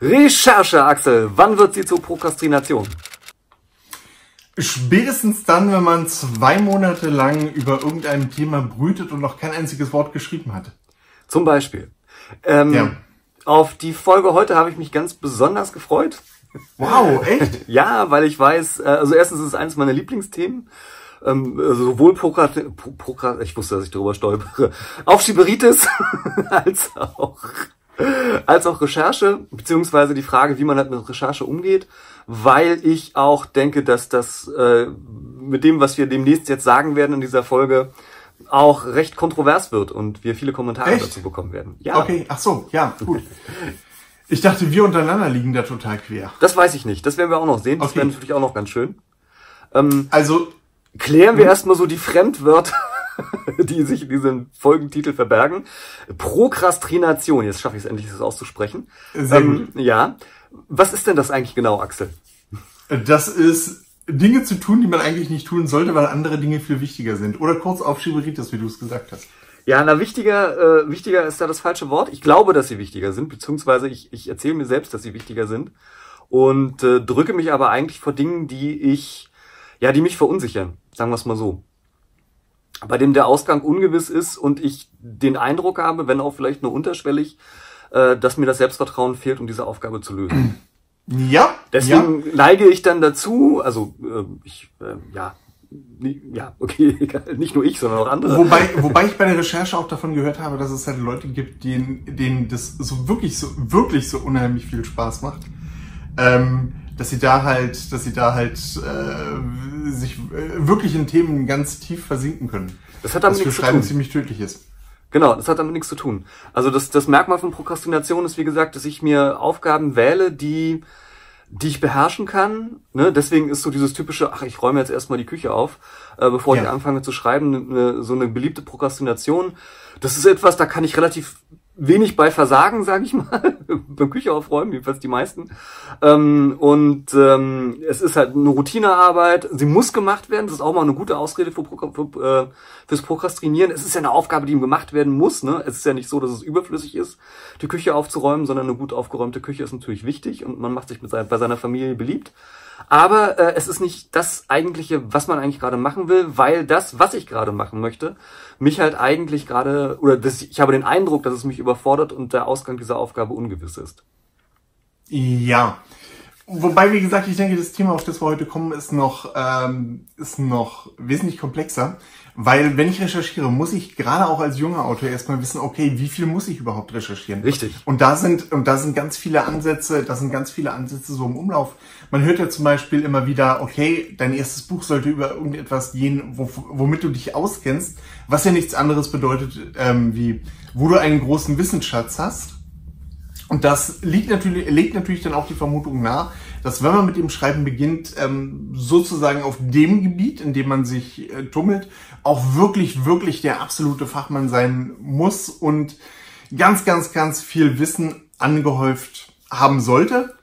Recherche, Axel. Wann wird sie zur Prokrastination? Spätestens dann, wenn man zwei Monate lang über irgendein Thema brütet und noch kein einziges Wort geschrieben hat. Zum Beispiel. Ähm, ja. Auf die Folge heute habe ich mich ganz besonders gefreut. Wow, echt? ja, weil ich weiß, äh, also erstens ist es eines meiner Lieblingsthemen. Ähm, also sowohl Prokrat, Prokrat, ich wusste, dass ich darüber stolpere, Aufschieberitis als auch als auch Recherche, beziehungsweise die Frage, wie man halt mit Recherche umgeht, weil ich auch denke, dass das äh, mit dem, was wir demnächst jetzt sagen werden in dieser Folge, auch recht kontrovers wird und wir viele Kommentare Echt? dazu bekommen werden. Ja. Okay, ach so, ja, gut. Ich dachte, wir untereinander liegen da total quer. Das weiß ich nicht. Das werden wir auch noch sehen. Das okay. wäre natürlich auch noch ganz schön. Ähm, also klären wir erstmal so die Fremdwörter die sich in diesem Folgentitel verbergen. Prokrastination, jetzt schaffe ich es endlich, das auszusprechen. Sehr ähm, gut. Ja. Was ist denn das eigentlich genau, Axel? Das ist Dinge zu tun, die man eigentlich nicht tun sollte, weil andere Dinge viel wichtiger sind. Oder kurz auf Schieberitis, wie du es gesagt hast. Ja, na wichtiger, äh, wichtiger ist da das falsche Wort. Ich glaube, dass sie wichtiger sind, beziehungsweise ich, ich erzähle mir selbst, dass sie wichtiger sind und äh, drücke mich aber eigentlich vor Dingen, die ich, ja, die mich verunsichern, sagen wir es mal so bei dem der Ausgang ungewiss ist und ich den Eindruck habe, wenn auch vielleicht nur unterschwellig, äh, dass mir das Selbstvertrauen fehlt, um diese Aufgabe zu lösen. Ja. Deswegen ja. neige ich dann dazu, also äh, ich, äh, ja, ja, okay, nicht nur ich, sondern auch andere. Wobei, wobei ich bei der Recherche auch davon gehört habe, dass es halt Leute gibt, denen, denen das so wirklich so, wirklich so unheimlich viel Spaß macht. Ähm, dass sie da halt, dass sie da halt äh, sich äh, wirklich in Themen ganz tief versinken können. Das hat damit nichts zu tun. ziemlich tödlich ist. Genau, das hat damit nichts zu tun. Also das, das Merkmal von Prokrastination ist, wie gesagt, dass ich mir Aufgaben wähle, die, die ich beherrschen kann. Ne? Deswegen ist so dieses typische, ach, ich räume jetzt erstmal die Küche auf, äh, bevor ja. ich anfange zu schreiben, ne, so eine beliebte Prokrastination. Das ist etwas, da kann ich relativ wenig bei Versagen, sage ich mal, beim Küche aufräumen, jedenfalls die meisten. Ähm, und ähm, es ist halt eine Routinearbeit, sie muss gemacht werden, das ist auch mal eine gute Ausrede für, für, äh, fürs Prokrastinieren. Es ist ja eine Aufgabe, die ihm gemacht werden muss. Ne? Es ist ja nicht so, dass es überflüssig ist, die Küche aufzuräumen, sondern eine gut aufgeräumte Küche ist natürlich wichtig und man macht sich mit sein, bei seiner Familie beliebt. Aber äh, es ist nicht das eigentliche, was man eigentlich gerade machen will, weil das, was ich gerade machen möchte, mich halt eigentlich gerade, oder das, ich habe den Eindruck, dass es mich überfordert und der Ausgang dieser Aufgabe ungewiss ist. Ja. Wobei, wie gesagt, ich denke, das Thema, auf das wir heute kommen, ist noch, ähm, ist noch wesentlich komplexer. Weil wenn ich recherchiere, muss ich gerade auch als junger Autor erstmal wissen, okay, wie viel muss ich überhaupt recherchieren? Richtig. Und da sind, und da sind ganz viele Ansätze, da sind ganz viele Ansätze so im Umlauf. Man hört ja zum Beispiel immer wieder, okay, dein erstes Buch sollte über irgendetwas gehen, wo, womit du dich auskennst, was ja nichts anderes bedeutet, ähm, wie, wo du einen großen Wissensschatz hast. Und das liegt natürlich, legt natürlich dann auch die Vermutung nahe, dass wenn man mit dem Schreiben beginnt, ähm, sozusagen auf dem Gebiet, in dem man sich äh, tummelt, auch wirklich, wirklich der absolute Fachmann sein muss und ganz, ganz, ganz viel Wissen angehäuft haben sollte.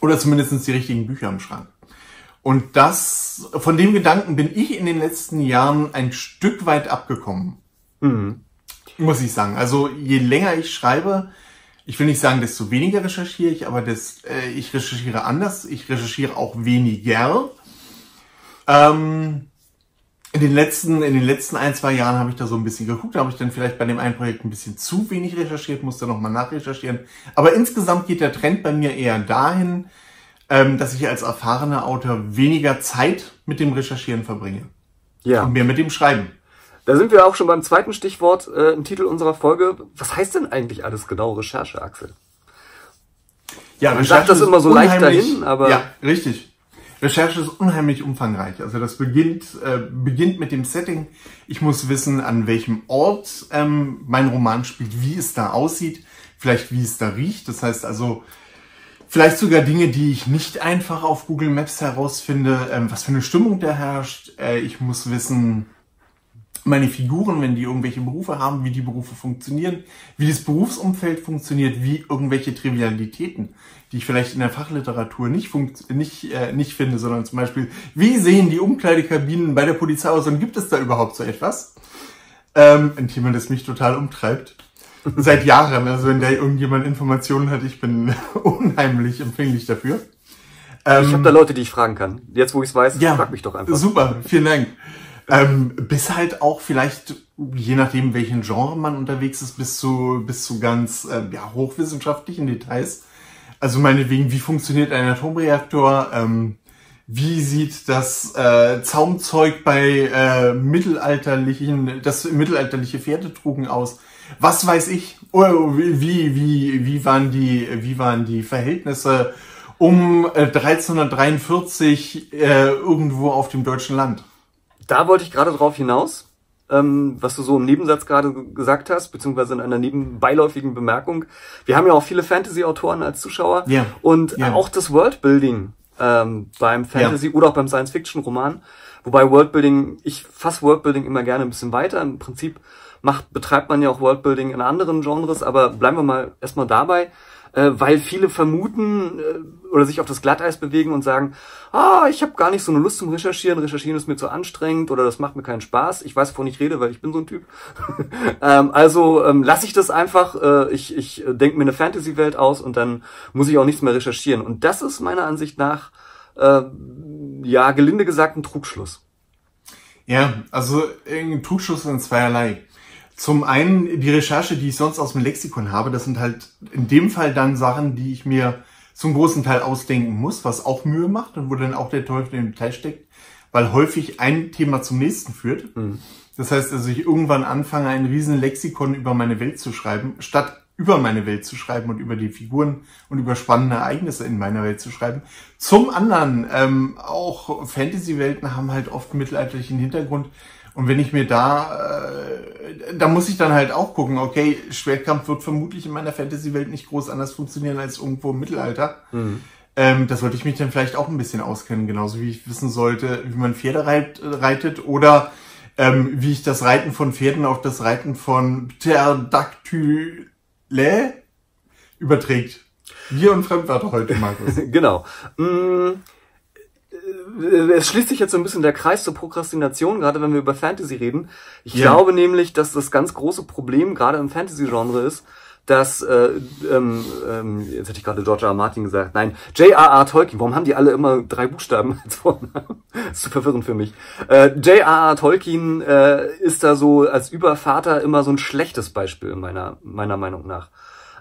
Oder zumindest die richtigen Bücher im Schrank. Und das, von dem Gedanken bin ich in den letzten Jahren ein Stück weit abgekommen. Mhm. Muss ich sagen. Also je länger ich schreibe, ich will nicht sagen, desto weniger recherchiere ich, aber das, äh, ich recherchiere anders. Ich recherchiere auch weniger. Ähm, in den letzten, in den letzten ein, zwei Jahren habe ich da so ein bisschen geguckt, da habe ich dann vielleicht bei dem einen Projekt ein bisschen zu wenig recherchiert, musste nochmal nachrecherchieren. Aber insgesamt geht der Trend bei mir eher dahin, ähm, dass ich als erfahrener Autor weniger Zeit mit dem Recherchieren verbringe. Ja. Und mehr mit dem Schreiben. Da sind wir auch schon beim zweiten Stichwort äh, im Titel unserer Folge. Was heißt denn eigentlich alles genau Recherche, Axel? Ja, Man sagt das immer so leicht dahin, aber. Ja, richtig. Recherche ist unheimlich umfangreich. Also das beginnt, äh, beginnt mit dem Setting. Ich muss wissen, an welchem Ort ähm, mein Roman spielt, wie es da aussieht, vielleicht wie es da riecht. Das heißt also, vielleicht sogar Dinge, die ich nicht einfach auf Google Maps herausfinde, ähm, was für eine Stimmung da herrscht. Äh, ich muss wissen, meine Figuren, wenn die irgendwelche Berufe haben, wie die Berufe funktionieren, wie das Berufsumfeld funktioniert, wie irgendwelche Trivialitäten, die ich vielleicht in der Fachliteratur nicht, nicht, äh, nicht finde, sondern zum Beispiel, wie sehen die Umkleidekabinen bei der Polizei aus und gibt es da überhaupt so etwas? Ähm, ein Thema, das mich total umtreibt. Seit Jahren. Also wenn da irgendjemand Informationen hat, ich bin unheimlich empfänglich dafür. Ähm, ich habe da Leute, die ich fragen kann. Jetzt, wo ich es weiß, ja, frag mich doch einfach. Super, vielen Dank. Ähm, bis halt auch vielleicht, je nachdem, welchen Genre man unterwegs ist, bis zu, bis zu ganz äh, ja, hochwissenschaftlichen Details. Also meinetwegen, wie funktioniert ein Atomreaktor? Ähm, wie sieht das äh, Zaumzeug bei äh, mittelalterlichen, das mittelalterliche Pferde trugen aus? Was weiß ich? Oh, wie, wie, wie waren die, wie waren die Verhältnisse um äh, 1343 äh, irgendwo auf dem deutschen Land? Da wollte ich gerade drauf hinaus, ähm, was du so im Nebensatz gerade gesagt hast, beziehungsweise in einer nebenbeiläufigen Bemerkung. Wir haben ja auch viele Fantasy-Autoren als Zuschauer ja. und ja. auch das Worldbuilding ähm, beim Fantasy ja. oder auch beim Science-Fiction-Roman. Wobei Worldbuilding, ich fasse Worldbuilding immer gerne ein bisschen weiter. Im Prinzip macht, betreibt man ja auch Worldbuilding in anderen Genres, aber bleiben wir mal erstmal dabei äh, weil viele vermuten äh, oder sich auf das Glatteis bewegen und sagen, ah, ich habe gar nicht so eine Lust zum Recherchieren, Recherchieren ist mir zu anstrengend oder das macht mir keinen Spaß. Ich weiß, wovon ich rede, weil ich bin so ein Typ. ähm, also ähm, lasse ich das einfach, äh, ich, ich denke mir eine Fantasy-Welt aus und dann muss ich auch nichts mehr recherchieren. Und das ist meiner Ansicht nach, äh, ja, gelinde gesagt, ein Trugschluss. Ja, also ein Trugschluss in zweierlei. Zum einen die Recherche, die ich sonst aus dem Lexikon habe, das sind halt in dem Fall dann Sachen, die ich mir zum großen Teil ausdenken muss, was auch Mühe macht und wo dann auch der Teufel im Detail steckt, weil häufig ein Thema zum nächsten führt. Mhm. Das heißt also, ich irgendwann anfange, ein riesen Lexikon über meine Welt zu schreiben, statt über meine Welt zu schreiben und über die Figuren und über spannende Ereignisse in meiner Welt zu schreiben. Zum anderen, ähm, auch Fantasy-Welten haben halt oft mittelalterlichen Hintergrund. Und wenn ich mir da, äh, da muss ich dann halt auch gucken, okay, Schwertkampf wird vermutlich in meiner Fantasy-Welt nicht groß anders funktionieren als irgendwo im Mittelalter. Mhm. Ähm, das sollte ich mich dann vielleicht auch ein bisschen auskennen, genauso wie ich wissen sollte, wie man Pferde reit, reitet oder ähm, wie ich das Reiten von Pferden auf das Reiten von Pterodactyle überträgt. Wir und Fremdwörter heute, Markus. genau. Äh, es schließt sich jetzt so ein bisschen der Kreis zur Prokrastination, gerade wenn wir über Fantasy reden. Ich ja. glaube nämlich, dass das ganz große Problem gerade im Fantasy-Genre ist, dass, äh, ähm, ähm, jetzt hätte ich gerade George R. R. Martin gesagt, nein, J.R.R. Tolkien, warum haben die alle immer drei Buchstaben als Vornamen? ist zu verwirrend für mich. Äh, J.R.R. Tolkien äh, ist da so als Übervater immer so ein schlechtes Beispiel meiner, meiner Meinung nach.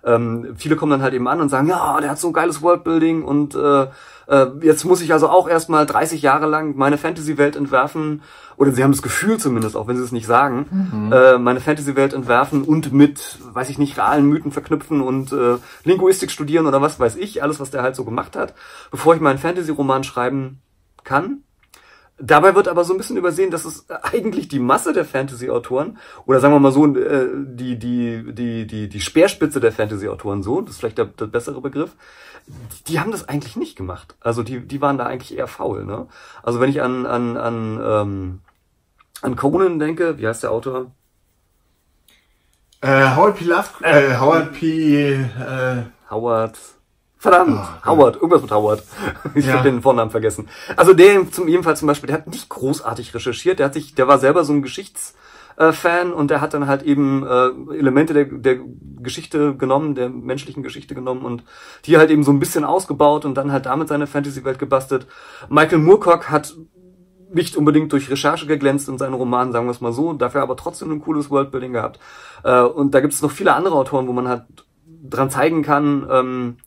Ähm, viele kommen dann halt eben an und sagen, ja, der hat so ein geiles Worldbuilding und äh, äh, jetzt muss ich also auch erstmal 30 Jahre lang meine Fantasy-Welt entwerfen, oder sie haben das Gefühl zumindest, auch wenn sie es nicht sagen, mhm. äh, meine Fantasy-Welt entwerfen und mit, weiß ich nicht, realen Mythen verknüpfen und äh, Linguistik studieren oder was weiß ich, alles, was der halt so gemacht hat, bevor ich meinen Fantasy-Roman schreiben kann. Dabei wird aber so ein bisschen übersehen, dass es eigentlich die Masse der Fantasy-Autoren, oder sagen wir mal so, äh, die, die, die, die, die Speerspitze der Fantasy-Autoren so, das ist vielleicht der, der bessere Begriff, die haben das eigentlich nicht gemacht. Also die, die waren da eigentlich eher faul. Ne? Also wenn ich an, an, an, ähm, an Conan denke, wie heißt der Autor? Äh, Howard P. Love, äh, Howard P. Äh, Howard. Verdammt, oh, Howard, irgendwas mit Howard. Ich ja. habe den Vornamen vergessen. Also der zum jedenfalls zum Beispiel, der hat nicht großartig recherchiert. Der hat sich, der war selber so ein Geschichts äh, Fan und der hat dann halt eben äh, Elemente der, der Geschichte genommen, der menschlichen Geschichte genommen und die halt eben so ein bisschen ausgebaut und dann halt damit seine Fantasy-Welt gebastelt. Michael Moorcock hat nicht unbedingt durch Recherche geglänzt in seinen Romanen, sagen wir es mal so, dafür aber trotzdem ein cooles Worldbuilding gehabt. Äh, und da gibt es noch viele andere Autoren, wo man halt dran zeigen kann, ähm,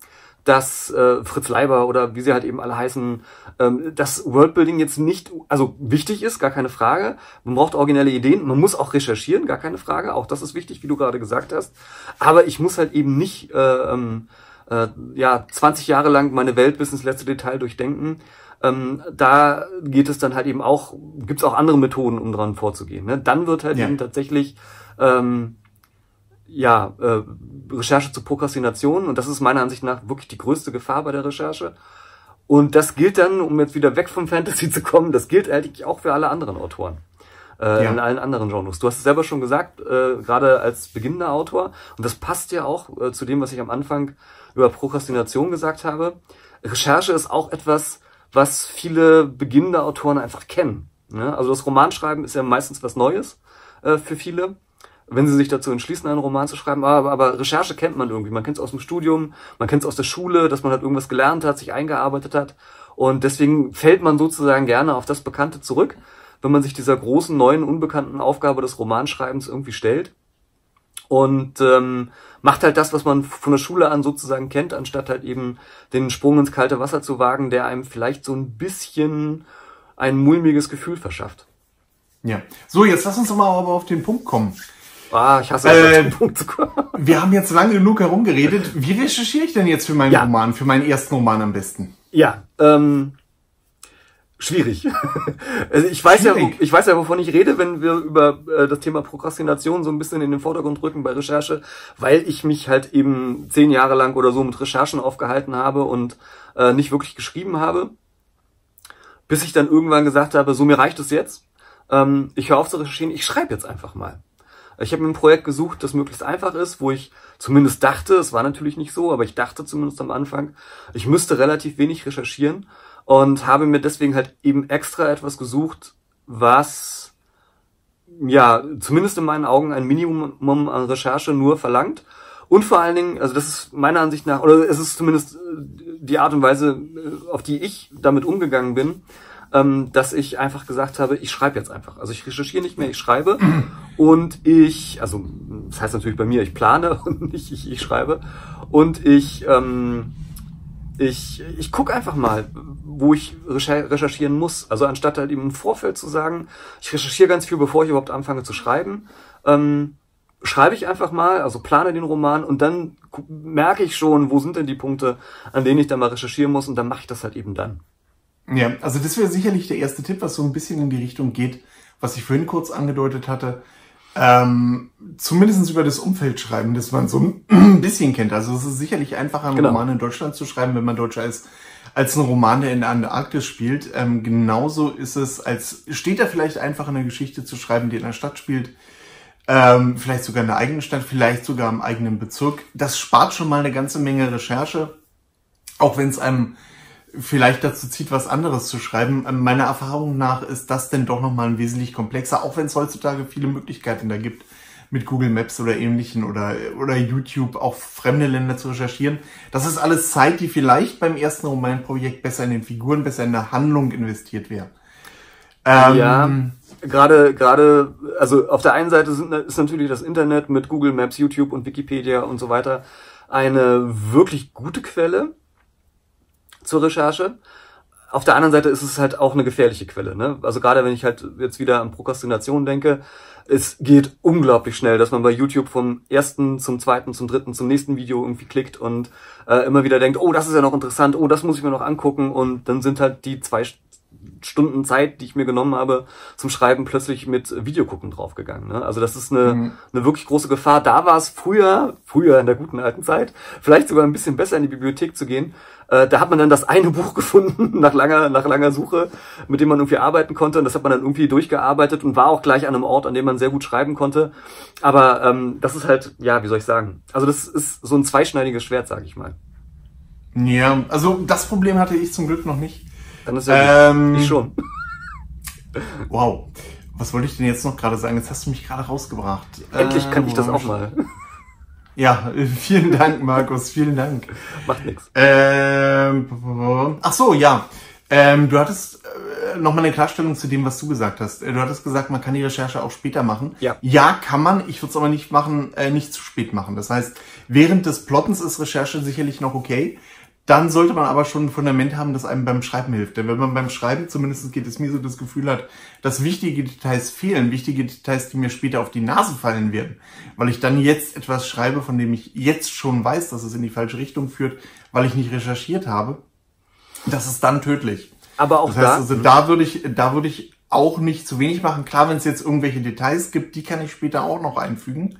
dass äh, Fritz Leiber oder wie sie halt eben alle heißen, ähm, dass Worldbuilding jetzt nicht, also wichtig ist, gar keine Frage. Man braucht originelle Ideen, man muss auch recherchieren, gar keine Frage. Auch das ist wichtig, wie du gerade gesagt hast. Aber ich muss halt eben nicht äh, ähm, äh, ja 20 Jahre lang meine Welt bis ins letzte Detail durchdenken. Ähm, da geht es dann halt eben auch, gibt's auch andere Methoden, um dran vorzugehen. Ne? Dann wird halt ja. eben tatsächlich ähm, ja, äh, Recherche zur Prokrastination und das ist meiner Ansicht nach wirklich die größte Gefahr bei der Recherche. Und das gilt dann, um jetzt wieder weg vom Fantasy zu kommen, das gilt eigentlich auch für alle anderen Autoren. Äh, ja. In allen anderen Genres. Du hast es selber schon gesagt, äh, gerade als beginnender Autor, und das passt ja auch äh, zu dem, was ich am Anfang über Prokrastination gesagt habe. Recherche ist auch etwas, was viele beginnende Autoren einfach kennen. Ne? Also das Romanschreiben ist ja meistens was Neues äh, für viele wenn sie sich dazu entschließen, einen Roman zu schreiben. Aber, aber Recherche kennt man irgendwie. Man kennt es aus dem Studium, man kennt es aus der Schule, dass man halt irgendwas gelernt hat, sich eingearbeitet hat. Und deswegen fällt man sozusagen gerne auf das Bekannte zurück, wenn man sich dieser großen, neuen, unbekannten Aufgabe des Romanschreibens irgendwie stellt. Und ähm, macht halt das, was man von der Schule an sozusagen kennt, anstatt halt eben den Sprung ins kalte Wasser zu wagen, der einem vielleicht so ein bisschen ein mulmiges Gefühl verschafft. Ja. So, jetzt lass uns mal aber auf den Punkt kommen. Ah, ich hasse es, Äh, Punkt zu kommen. Wir haben jetzt lange genug herumgeredet. Wie recherchiere ich denn jetzt für meinen Ja. Roman, für meinen ersten Roman am besten? Ja, ähm, schwierig. also ich weiß ja, Schwierig. ich weiß ja, wovon ich rede, wenn wir über äh, das Thema Prokrastination so ein bisschen in den Vordergrund rücken bei Recherche, weil ich mich halt eben zehn Jahre lang oder so mit Recherchen aufgehalten habe und äh, nicht wirklich geschrieben habe, bis ich dann irgendwann gesagt habe, so mir reicht es jetzt. Ähm, ich höre auf zu recherchieren, ich schreibe jetzt einfach mal. Ich habe mir ein Projekt gesucht, das möglichst einfach ist, wo ich zumindest dachte, es war natürlich nicht so, aber ich dachte zumindest am Anfang, ich müsste relativ wenig recherchieren und habe mir deswegen halt eben extra etwas gesucht, was ja zumindest in meinen Augen ein Minimum an Recherche nur verlangt. Und vor allen Dingen, also das ist meiner Ansicht nach, oder es ist zumindest äh, die Art und Weise, äh, auf die ich damit umgegangen bin, ähm, dass ich einfach gesagt habe, ich schreibe jetzt einfach. Also ich recherchiere nicht mehr, ich schreibe und ich, also das heißt natürlich bei mir, ich plane und nicht ich, ich schreibe und ich ähm, ich, ich guck einfach mal, wo ich recher- recherchieren muss. Also anstatt halt eben im Vorfeld zu sagen, ich recherchiere ganz viel, bevor ich überhaupt anfange zu schreiben, ähm, schreibe ich einfach mal, also plane den Roman und dann merke ich schon, wo sind denn die Punkte, an denen ich dann mal recherchieren muss und dann mache ich das halt eben dann. Ja, also das wäre sicherlich der erste Tipp, was so ein bisschen in die Richtung geht, was ich vorhin kurz angedeutet hatte. Ähm, zumindest über das Umfeld schreiben, das man so ein bisschen kennt. Also es ist sicherlich einfacher, einen Genau. Roman in Deutschland zu schreiben, wenn man Deutscher ist, als ein Roman, der in der Antarktis spielt. Ähm, genauso ist es, als steht da vielleicht einfach eine Geschichte zu schreiben, die in einer Stadt spielt. Ähm, vielleicht sogar in der eigenen Stadt, vielleicht sogar im eigenen Bezirk. Das spart schon mal eine ganze Menge Recherche, auch wenn es einem vielleicht dazu zieht, was anderes zu schreiben. Ähm, Meiner Erfahrung nach ist das denn doch nochmal wesentlich komplexer, auch wenn es heutzutage viele Möglichkeiten da gibt, mit Google Maps oder ähnlichen oder, oder YouTube auch fremde Länder zu recherchieren. Das ist alles Zeit, die vielleicht beim ersten Romanprojekt besser in den Figuren, besser in der Handlung investiert wäre. Ähm, Ja, gerade, gerade, also auf der einen Seite sind, ist natürlich das Internet mit Google Maps, YouTube und Wikipedia und so weiter eine wirklich gute Quelle zur Recherche. Auf der anderen Seite ist es halt auch eine gefährliche Quelle. Ne? Also gerade wenn ich halt jetzt wieder an Prokrastination denke, es geht unglaublich schnell, dass man bei YouTube vom ersten zum zweiten, zum dritten, zum nächsten Video irgendwie klickt und äh, immer wieder denkt, oh, das ist ja noch interessant, oh, das muss ich mir noch angucken und dann sind halt die zwei Stunden Zeit, die ich mir genommen habe zum Schreiben, plötzlich mit Videogucken draufgegangen. Ne? Also das ist eine, Mhm. eine wirklich große Gefahr. Da war es früher, früher in der guten alten Zeit, vielleicht sogar ein bisschen besser in die Bibliothek zu gehen. Äh, da hat man dann das eine Buch gefunden nach langer, nach langer Suche, mit dem man irgendwie arbeiten konnte. Und das hat man dann irgendwie durchgearbeitet und war auch gleich an einem Ort, an dem man sehr gut schreiben konnte. Aber ähm, das ist halt, ja, wie soll ich sagen? Also das ist so ein zweischneidiges Schwert, sage ich mal. ja, also das Problem hatte ich zum Glück noch nicht. Dann ist ja Ähm, ich schon. Wow. Was wollte ich denn jetzt noch gerade sagen? Jetzt hast du mich gerade rausgebracht. Endlich kann Äh, ich das wo auch mal. Ja, vielen Dank, Markus, vielen Dank. Macht nichts. Ähm, ach so, ja. Ähm, du hattest äh, nochmal eine Klarstellung zu dem, was du gesagt hast. Äh, Du hattest gesagt, man kann die Recherche auch später machen. Ja. Ja, kann man. Ich würde es aber nicht machen, äh, nicht zu spät machen. Das heißt, während des Plottens ist Recherche sicherlich noch okay. Dann sollte man aber schon ein Fundament haben, das einem beim Schreiben hilft. Denn wenn man beim Schreiben, zumindest geht es mir so, das Gefühl hat, dass wichtige Details fehlen, wichtige Details, die mir später auf die Nase fallen werden, weil ich dann jetzt etwas schreibe, von dem ich jetzt schon weiß, dass es in die falsche Richtung führt, weil ich nicht recherchiert habe, das ist dann tödlich. Aber auch Das heißt, da, also da würde ich, da würde ich auch nicht zu wenig machen. Klar, wenn es jetzt irgendwelche Details gibt, die kann ich später auch noch einfügen.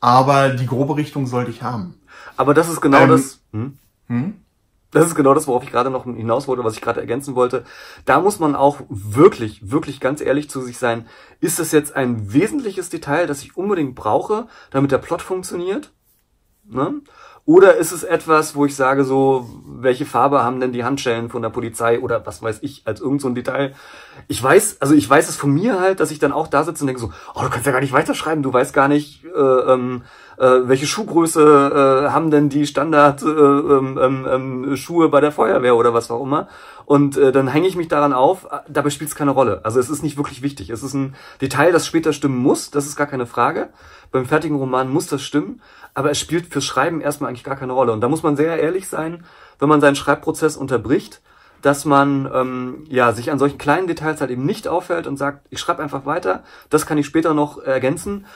Aber die grobe Richtung sollte ich haben. aber das ist genau Ähm, das. Hm? Das ist genau das, worauf ich gerade noch hinaus wollte, was ich gerade ergänzen wollte. Da muss man auch wirklich, wirklich ganz ehrlich zu sich sein. Ist das jetzt ein wesentliches Detail, das ich unbedingt brauche, damit der Plot funktioniert? Ne? Oder ist es etwas, wo ich sage so, welche Farbe haben denn die Handschellen von der Polizei oder was weiß ich, als irgend so ein Detail. Ich weiß, also ich weiß es von mir halt, dass ich dann auch da sitze und denke so, oh, du kannst ja gar nicht weiterschreiben, du weißt gar nicht, äh, ähm, äh, welche Schuhgröße äh, haben denn die Standard äh, ähm, ähm, ähm, Schuhe bei der Feuerwehr oder was auch immer. Und äh, dann hänge ich mich daran auf, dabei spielt es keine Rolle. Also es ist nicht wirklich wichtig. Es ist ein Detail, das später stimmen muss, das ist gar keine Frage. Beim fertigen Roman muss das stimmen, aber es spielt fürs Schreiben erstmal eigentlich gar keine Rolle. Und da muss man sehr ehrlich sein, wenn man seinen Schreibprozess unterbricht, dass man ähm, ja sich an solchen kleinen Details halt eben nicht auffällt und sagt, ich schreibe einfach weiter, das kann ich später noch ergänzen.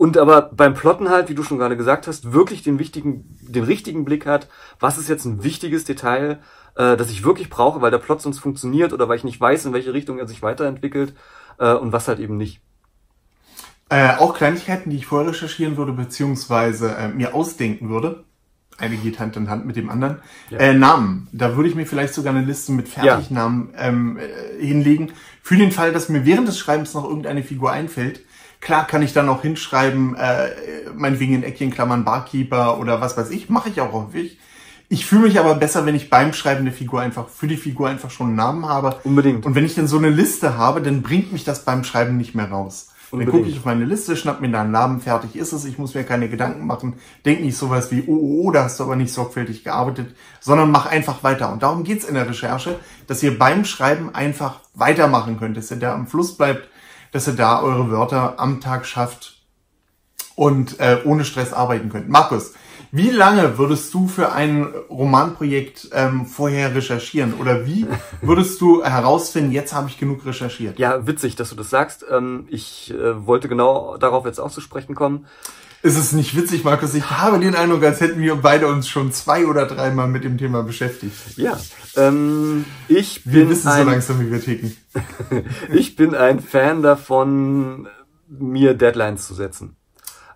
Und aber beim Plotten halt, wie du schon gerade gesagt hast, wirklich den wichtigen, den richtigen Blick hat, was ist jetzt ein wichtiges Detail, äh, das ich wirklich brauche, weil der Plot sonst funktioniert oder weil ich nicht weiß, in welche Richtung er sich weiterentwickelt äh, und was halt eben nicht. Äh, auch Kleinigkeiten, die ich vorher recherchieren würde, beziehungsweise äh, mir ausdenken würde. Eine geht Hand in Hand mit dem anderen. Ja. Äh, Namen. Da würde ich mir vielleicht sogar eine Liste mit Fertignamen ja. ähm, äh, hinlegen. Für den Fall, dass mir während des Schreibens noch irgendeine Figur einfällt. Klar kann ich dann auch hinschreiben, äh, meinetwegen in Eckchen Klammern Barkeeper oder was weiß ich. Mache ich auch häufig. Ich fühle mich aber besser, wenn ich beim Schreiben der Figur einfach, für die Figur einfach schon einen Namen habe. Unbedingt. Und wenn ich dann so eine Liste habe, dann bringt mich das beim Schreiben nicht mehr raus. Unbedingt. Dann gucke ich auf meine Liste, schnapp mir da einen Namen, fertig ist es. Ich muss mir keine Gedanken machen. Denk nicht sowas wie, oh, oh, oh, da hast du aber nicht sorgfältig gearbeitet, sondern mach einfach weiter. Und darum geht's in der Recherche, dass ihr beim Schreiben einfach weitermachen könnt, dass ihr da am Fluss bleibt, dass ihr da eure Wörter am Tag schafft und äh, ohne Stress arbeiten könnt. Markus, wie lange würdest du für ein Romanprojekt ähm, vorher recherchieren? Oder wie würdest du herausfinden, jetzt habe ich genug recherchiert? Ja, witzig, dass du das sagst. Ähm, ich äh, wollte genau darauf jetzt auch zu sprechen kommen. Ist es nicht witzig, Markus? Ich habe den Eindruck, als hätten wir beide uns schon zwei oder dreimal mit dem Thema beschäftigt. Ja, ähm, ich wir bin wissen ein, so langsam, wie wir ticken. ich bin ein Fan davon, mir Deadlines zu setzen.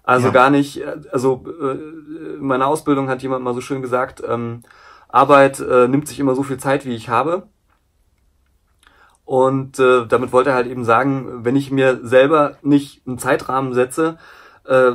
Also ja. gar nicht, also äh, in meiner Ausbildung hat jemand mal so schön gesagt, ähm, Arbeit äh, nimmt sich immer so viel Zeit, wie ich habe. Und äh, damit wollte er halt eben sagen, wenn ich mir selber nicht einen Zeitrahmen setze, äh,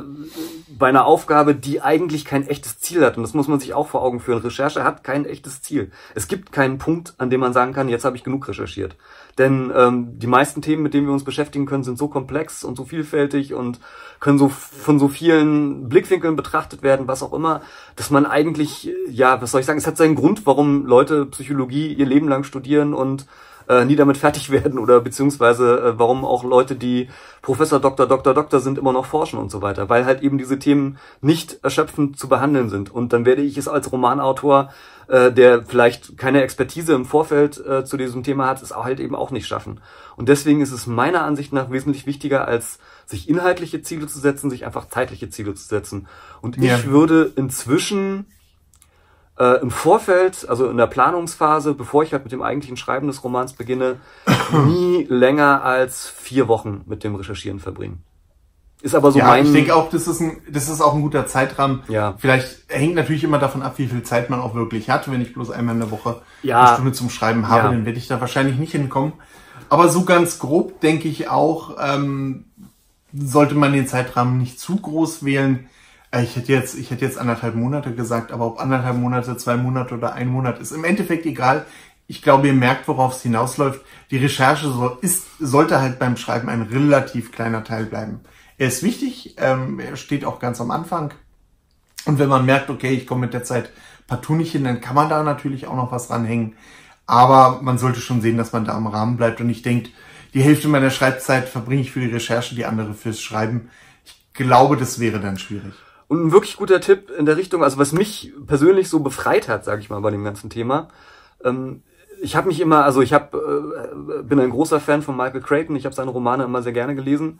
bei einer Aufgabe, die eigentlich kein echtes Ziel hat. Und das muss man sich auch vor Augen führen. Recherche hat kein echtes Ziel. Es gibt keinen Punkt, an dem man sagen kann, jetzt habe ich genug recherchiert. Denn ähm, die meisten Themen, mit denen wir uns beschäftigen können, sind so komplex und so vielfältig und können so von so vielen Blickwinkeln betrachtet werden, was auch immer, dass man eigentlich, ja, was soll ich sagen, es hat seinen Grund, warum Leute Psychologie ihr Leben lang studieren und äh, nie damit fertig werden oder beziehungsweise äh, warum auch Leute, die Professor, Doktor, Doktor, Doktor sind, immer noch forschen und so weiter, weil halt eben diese Themen nicht erschöpfend zu behandeln sind. Und dann werde ich es als Romanautor, äh, der vielleicht keine Expertise im Vorfeld äh, zu diesem Thema hat, es auch halt eben auch nicht schaffen. Und deswegen ist es meiner Ansicht nach wesentlich wichtiger, als sich inhaltliche Ziele zu setzen, sich einfach zeitliche Ziele zu setzen. Und ja. ich würde inzwischen äh, im Vorfeld, also in der Planungsphase, bevor ich halt mit dem eigentlichen Schreiben des Romans beginne, nie länger als vier Wochen mit dem Recherchieren verbringen. Ist aber so ja, mein. Ich denke auch, das ist ein, das ist auch ein guter Zeitrahmen. Ja. Vielleicht hängt natürlich immer davon ab, wie viel Zeit man auch wirklich hat. Wenn ich bloß einmal in der Woche ja. eine Stunde zum Schreiben habe, ja. dann werde ich da wahrscheinlich nicht hinkommen. Aber so ganz grob denke ich auch, ähm, sollte man den Zeitrahmen nicht zu groß wählen. Äh, ich hätte jetzt, ich hätte jetzt anderthalb Monate gesagt, aber ob anderthalb Monate, zwei Monate oder ein Monat ist im Endeffekt egal. Ich glaube, ihr merkt, worauf es hinausläuft. Die Recherche soll, ist, sollte halt beim Schreiben ein relativ kleiner Teil bleiben. Er ist wichtig, ähm, er steht auch ganz am Anfang. Und wenn man merkt, okay, ich komme mit der Zeit partout nicht hin, dann kann man da natürlich auch noch was ranhängen. Aber man sollte schon sehen, dass man da am Rahmen bleibt und nicht denkt, die Hälfte meiner Schreibzeit verbringe ich für die Recherche, die andere fürs Schreiben. Ich glaube, das wäre dann schwierig. Und ein wirklich guter Tipp in der Richtung, also was mich persönlich so befreit hat, sage ich mal, bei dem ganzen Thema. Ähm, ich habe mich immer, also ich hab, äh, bin ein großer Fan von Michael Creighton, ich habe seine Romane immer sehr gerne gelesen.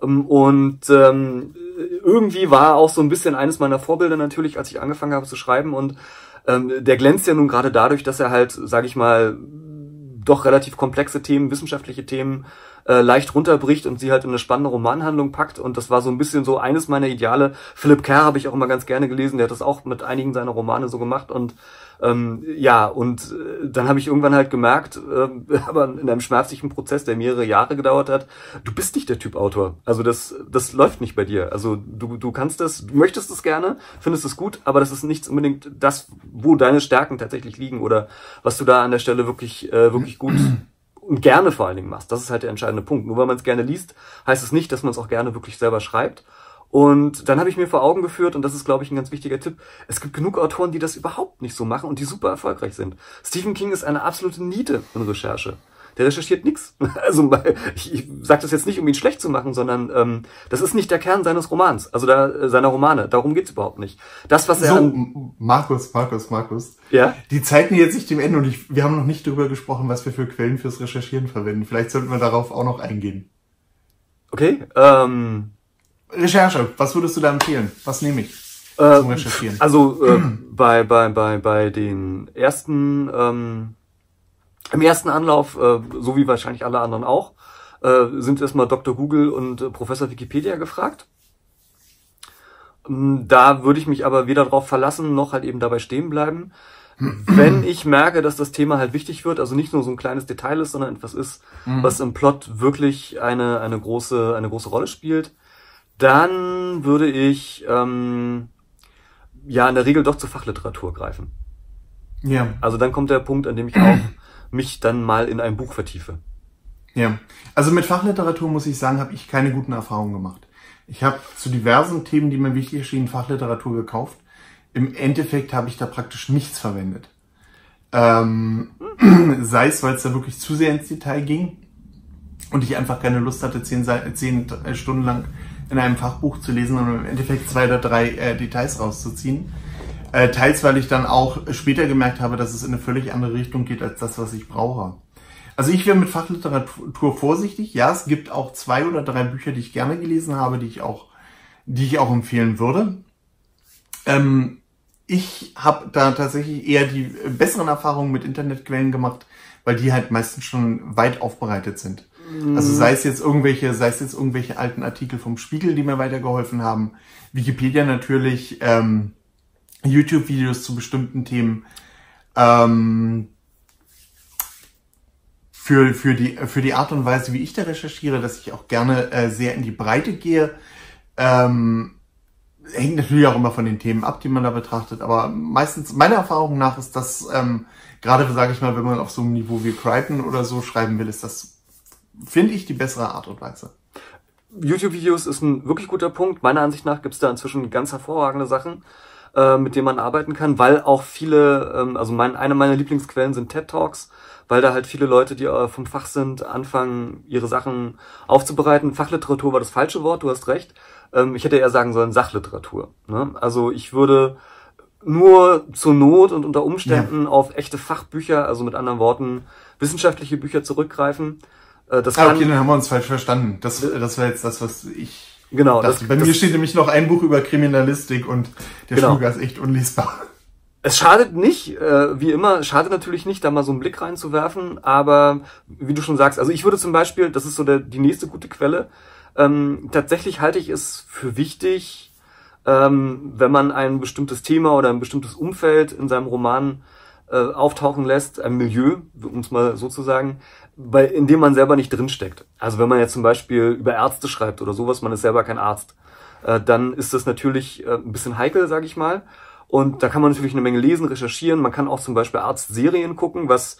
Ähm, und ähm, irgendwie war auch so ein bisschen eines meiner Vorbilder natürlich, als ich angefangen habe zu schreiben. Und ähm, der glänzt ja nun gerade dadurch, dass er halt, sage ich mal, doch relativ komplexe Themen, wissenschaftliche Themen äh, leicht runterbricht und sie halt in eine spannende Romanhandlung packt. Und das war so ein bisschen so eines meiner Ideale. Philipp Kerr habe ich auch immer ganz gerne gelesen, der hat das auch mit einigen seiner Romane so gemacht. Und ähm, ja, und äh, dann habe ich irgendwann halt gemerkt, äh, aber in einem schmerzlichen Prozess, der mehrere Jahre gedauert hat, du bist nicht der Typ Autor. Also das, das läuft nicht bei dir. Also du, du kannst das, du möchtest es gerne, findest es gut, aber das ist nichts unbedingt das, wo deine Stärken tatsächlich liegen oder was du da an der Stelle wirklich, äh, wirklich gut und gerne vor allen Dingen machst. Das ist halt der entscheidende Punkt. Nur weil man es gerne liest, heißt es nicht, dass man es auch gerne wirklich selber schreibt. Und dann habe ich mir vor Augen geführt, und das ist, glaube ich, ein ganz wichtiger Tipp, es gibt genug Autoren, die das überhaupt nicht so machen und die super erfolgreich sind. Stephen King ist eine absolute Niete in Recherche. Der recherchiert nichts. Also ich, ich sage das jetzt nicht, um ihn schlecht zu machen, sondern ähm, das ist nicht der Kern seines Romans, also da, äh, seiner Romane. Darum geht's überhaupt nicht. Das, was er So, an, Markus, Markus, Markus. ja, Die Zeit nähert sich dem Ende und ich, wir haben noch nicht darüber gesprochen, was wir für Quellen fürs Recherchieren verwenden. Vielleicht sollten wir darauf auch noch eingehen. okay. Ähm, Recherche, was würdest du da empfehlen? Was nehme ich äh, zum Recherchieren? Also äh, bei, bei, bei, bei den ersten, ähm, im ersten Anlauf, äh, so wie wahrscheinlich alle anderen auch, äh, sind erstmal Dr. Google und äh, Professor Wikipedia gefragt. Ähm, Da würde ich mich aber weder darauf verlassen, noch halt eben dabei stehen bleiben. Wenn ich merke, dass das Thema halt wichtig wird, also nicht nur so ein kleines Detail ist, sondern etwas ist, was im Plot wirklich eine, eine, große, eine große Rolle spielt, dann würde ich ähm, ja in der Regel doch zur Fachliteratur greifen. Ja, Also dann kommt der Punkt, an dem ich auch mich dann mal in ein Buch vertiefe. ja. Also mit Fachliteratur muss ich sagen, habe ich keine guten Erfahrungen gemacht. Ich habe zu diversen Themen, die mir wichtig erschienen, Fachliteratur gekauft. Im Endeffekt habe ich da praktisch nichts verwendet. Ähm, sei es, weil es da wirklich zu sehr ins Detail ging und ich einfach keine Lust hatte, zehn, zehn Stunden lang in einem Fachbuch zu lesen und im Endeffekt zwei oder drei äh, Details rauszuziehen. Äh, teils, weil ich dann auch später gemerkt habe, dass es in eine völlig andere Richtung geht als das, was ich brauche. Also ich wäre mit Fachliteratur vorsichtig. Ja, es gibt auch zwei oder drei Bücher, die ich gerne gelesen habe, die ich auch, die ich auch empfehlen würde. Ähm, ich habe da tatsächlich eher die besseren Erfahrungen mit Internetquellen gemacht, weil die halt meistens schon weit aufbereitet sind. Also sei es jetzt irgendwelche, sei es jetzt irgendwelche alten Artikel vom Spiegel, die mir weitergeholfen haben, Wikipedia natürlich, ähm, YouTube-Videos zu bestimmten Themen, ähm, für, für, die, für die Art und Weise, wie ich da recherchiere, dass ich auch gerne äh, sehr in die Breite gehe. Ähm, hängt natürlich auch immer von den Themen ab, die man da betrachtet, aber meistens, meiner Erfahrung nach, ist das, ähm, gerade sage ich mal, wenn man auf so einem Niveau wie Crichton oder so schreiben will, ist das, finde ich, die bessere Art und Weise. YouTube-Videos ist ein wirklich guter Punkt. Meiner Ansicht nach gibt es da inzwischen ganz hervorragende Sachen, äh, mit denen man arbeiten kann, weil auch viele, ähm, also mein, eine meiner Lieblingsquellen sind TED Talks, weil da halt viele Leute, die äh, vom Fach sind, anfangen, ihre Sachen aufzubereiten. Fachliteratur war das falsche Wort, du hast recht. Ähm, ich hätte eher sagen sollen Sachliteratur. Ne? Also ich würde nur zur Not und unter Umständen auf echte Fachbücher, also mit anderen Worten wissenschaftliche Bücher zurückgreifen. Äh, das Ah, okay, dann haben wir uns falsch verstanden. Das, das war jetzt das, was ich genau, dachte. das, Bei das, mir steht nämlich noch ein Buch über Kriminalistik und der Genau. Schluger ist echt unlesbar. Es schadet nicht, äh, wie immer, es schadet natürlich nicht, da mal so einen Blick reinzuwerfen, aber wie du schon sagst, also ich würde zum Beispiel, das ist so der, die nächste gute Quelle, ähm, tatsächlich halte ich es für wichtig, ähm, wenn man ein bestimmtes Thema oder ein bestimmtes Umfeld in seinem Roman äh, auftauchen lässt, ein Milieu, um es mal so zu sagen, bei, in dem man selber nicht drinsteckt. Also wenn man jetzt zum Beispiel über Ärzte schreibt oder sowas, man ist selber kein Arzt, äh, dann ist das natürlich äh, ein bisschen heikel, sage ich mal. Und da kann man natürlich eine Menge lesen, recherchieren. Man kann auch zum Beispiel Arztserien gucken, was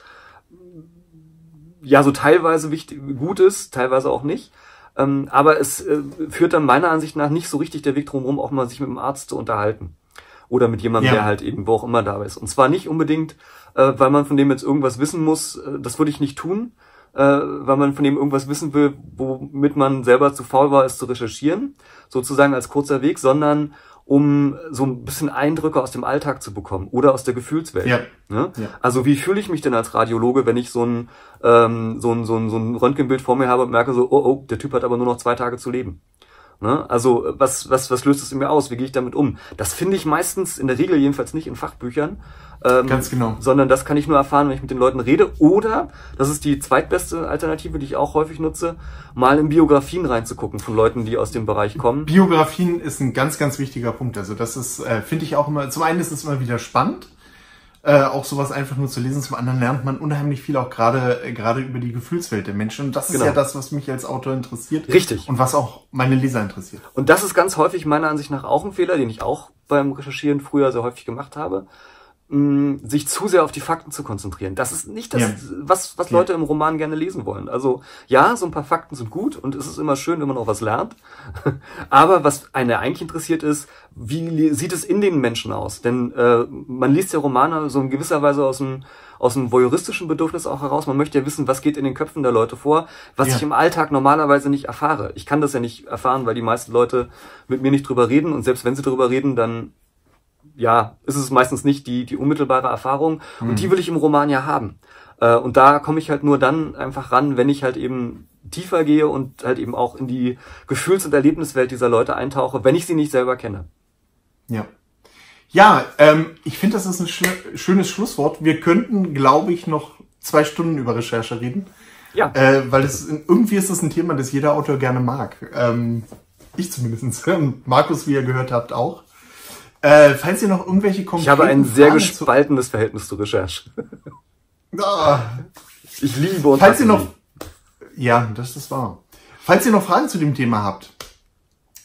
ja so teilweise wichtig, gut ist, teilweise auch nicht. Ähm, aber es äh, führt dann meiner Ansicht nach nicht so richtig der Weg drumherum, auch mal sich mit dem Arzt zu unterhalten. Oder mit jemandem, Ja. der halt eben wo auch immer da ist. Und zwar nicht unbedingt, äh, weil man von dem jetzt irgendwas wissen muss, äh, das würde ich nicht tun, äh, weil man von dem irgendwas wissen will, womit man selber zu faul war, es zu recherchieren, sozusagen als kurzer Weg, sondern um so ein bisschen Eindrücke aus dem Alltag zu bekommen oder aus der Gefühlswelt. Ja. Ne? Ja. Also wie fühle ich mich denn als Radiologe, wenn ich so ein, ähm, so, ein, so, ein, so ein Röntgenbild vor mir habe und merke so, oh, oh, der Typ hat aber nur noch zwei Tage zu leben. Ne? Also was, was, was löst es in mir aus? Wie gehe ich damit um? Das finde ich meistens, in der Regel jedenfalls nicht in Fachbüchern. Ähm, Ganz genau. Sondern das kann ich nur erfahren, wenn ich mit den Leuten rede. Oder, das ist die zweitbeste Alternative, die ich auch häufig nutze, mal in Biografien reinzugucken von Leuten, die aus dem Bereich kommen. Biografien ist ein ganz, ganz wichtiger Punkt. Also das ist, äh, finde ich auch immer, zum einen ist es immer wieder spannend, äh, auch sowas einfach nur zu lesen. Zum anderen lernt man unheimlich viel auch gerade äh, gerade über die Gefühlswelt der Menschen. Und das genau. ist ja das, was mich als Autor interessiert. Richtig. Und was auch meine Leser interessiert. Und das ist ganz häufig meiner Ansicht nach auch ein Fehler, den ich auch beim Recherchieren früher sehr häufig gemacht habe mh, sich zu sehr auf die Fakten zu konzentrieren. Das ist nicht das, ja. was, was Leute ja. im Roman gerne lesen wollen. Also ja, so ein paar Fakten sind gut und es ist immer schön, wenn man auch was lernt. Aber was eine eigentlich interessiert ist, wie sieht es in den Menschen aus? Denn äh, man liest ja Romane so in gewisser Weise aus dem aus dem voyeuristischen Bedürfnis auch heraus. Man möchte ja wissen, was geht in den Köpfen der Leute vor, was ja. ich im Alltag normalerweise nicht erfahre. Ich kann das ja nicht erfahren, weil die meisten Leute mit mir nicht drüber reden und selbst wenn sie drüber reden, dann ja, ist es meistens nicht die, die unmittelbare Erfahrung. Mhm. Und die will ich im Roman ja haben. Äh, und da komme ich halt nur dann einfach ran, wenn ich halt eben tiefer gehe und halt eben auch in die Gefühls- und Erlebniswelt dieser Leute eintauche, wenn ich sie nicht selber kenne. Ja. Ja, ähm, ich finde, das ist ein schönes Schlusswort. Wir könnten, glaube ich, noch zwei Stunden über Recherche reden. Ja. Äh, weil es irgendwie ist das ein Thema, das jeder Autor gerne mag. Ähm, ich zumindest. Und Markus, wie ihr gehört habt, auch. Äh, falls ihr noch irgendwelche konkreten Ich habe ein sehr Fragen gespaltenes Verhältnis zur Recherche. ah. Ich liebe und Falls ihr noch, ja, das ist wahr. Falls ihr noch Fragen zu dem Thema habt,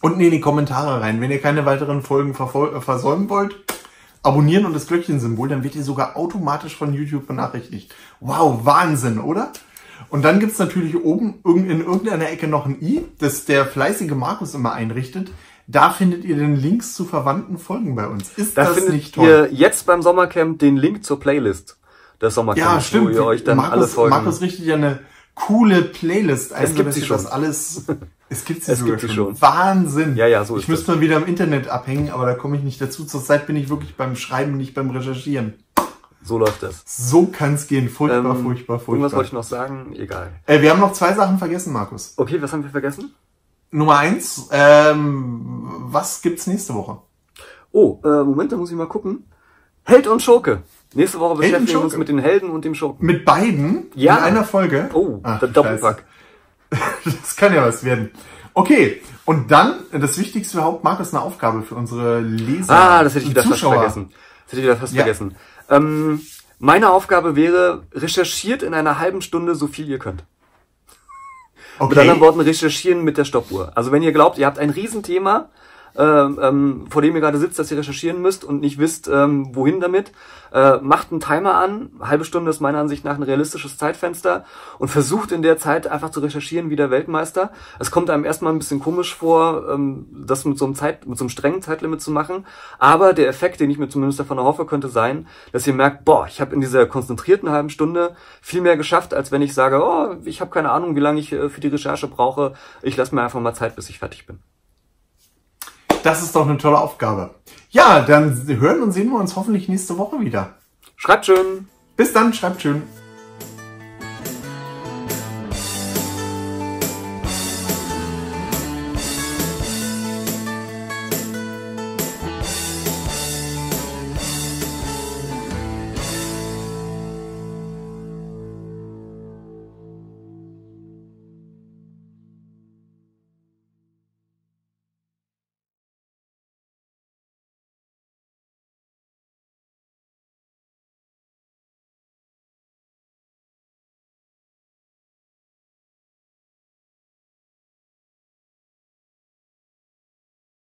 unten in die Kommentare rein. Wenn ihr keine weiteren Folgen äh, versäumen wollt, abonnieren und das Glöckchensymbol, dann wird ihr sogar automatisch von YouTube benachrichtigt. Wow, Wahnsinn, oder? Und dann gibt's natürlich oben in irgendeiner Ecke noch ein i, das der fleißige Markus immer einrichtet. Da findet ihr den Links zu verwandten Folgen bei uns. Ist da das findet nicht toll? ihr jetzt beim Sommercamp den Link zur Playlist des Sommercamps, ja, stimmt. wo ihr euch dann Markus, alle Folgen... Markus richtet ja eine coole Playlist ein, es gibt sie schon. das alles... Es gibt sie es sogar gibt schon. schon. Wahnsinn. Ja, ja, so ist Ich müsste mal wieder im Internet abhängen, aber da komme ich nicht dazu. Zurzeit bin ich wirklich beim Schreiben, nicht beim Recherchieren. So läuft das. So kann's gehen. Furchtbar, ähm, furchtbar, furchtbar. Irgendwas wollte ich noch sagen? Egal. Äh, wir haben noch zwei Sachen vergessen, Markus. Okay, was haben wir vergessen? Nummer eins, ähm, was gibt's nächste Woche? Oh, äh, Moment, da muss ich mal gucken. Held und Schurke. Nächste Woche beschäftigen wir uns mit den Helden und dem Schurken. Mit beiden? Ja. In einer Folge? Oh, Ach, der Doppelpack. das kann ja was werden. Okay, und dann, das Wichtigste überhaupt, Markus, eine Aufgabe für unsere Leser. Ah, das hätte ich wieder fast vergessen. Das hätte ich wieder fast ja. vergessen. Ähm, meine Aufgabe wäre, recherchiert in einer halben Stunde so viel ihr könnt. Okay. Mit anderen Worten, recherchieren mit der Stoppuhr. Also wenn ihr glaubt, ihr habt ein Riesenthema, ähm, ähm, vor dem ihr gerade sitzt, dass ihr recherchieren müsst und nicht wisst, ähm, wohin damit, äh, macht einen Timer an. halbe Stunde ist meiner Ansicht nach ein realistisches Zeitfenster und versucht in der Zeit einfach zu recherchieren wie der Weltmeister. Es kommt einem erstmal ein bisschen komisch vor, ähm, das mit so einem Zeit, mit so einem strengen Zeitlimit zu machen. Aber der Effekt, den ich mir zumindest davon erhoffe, könnte sein, dass ihr merkt, boah, ich habe in dieser konzentrierten halben Stunde viel mehr geschafft, als wenn ich sage, oh, ich habe keine Ahnung, wie lange ich äh, für die Recherche brauche. Ich lasse mir einfach mal Zeit, bis ich fertig bin. Das ist doch eine tolle Aufgabe. Ja, dann hören und sehen wir uns hoffentlich nächste Woche wieder. Schreibt schön. Bis dann, schreibt schön.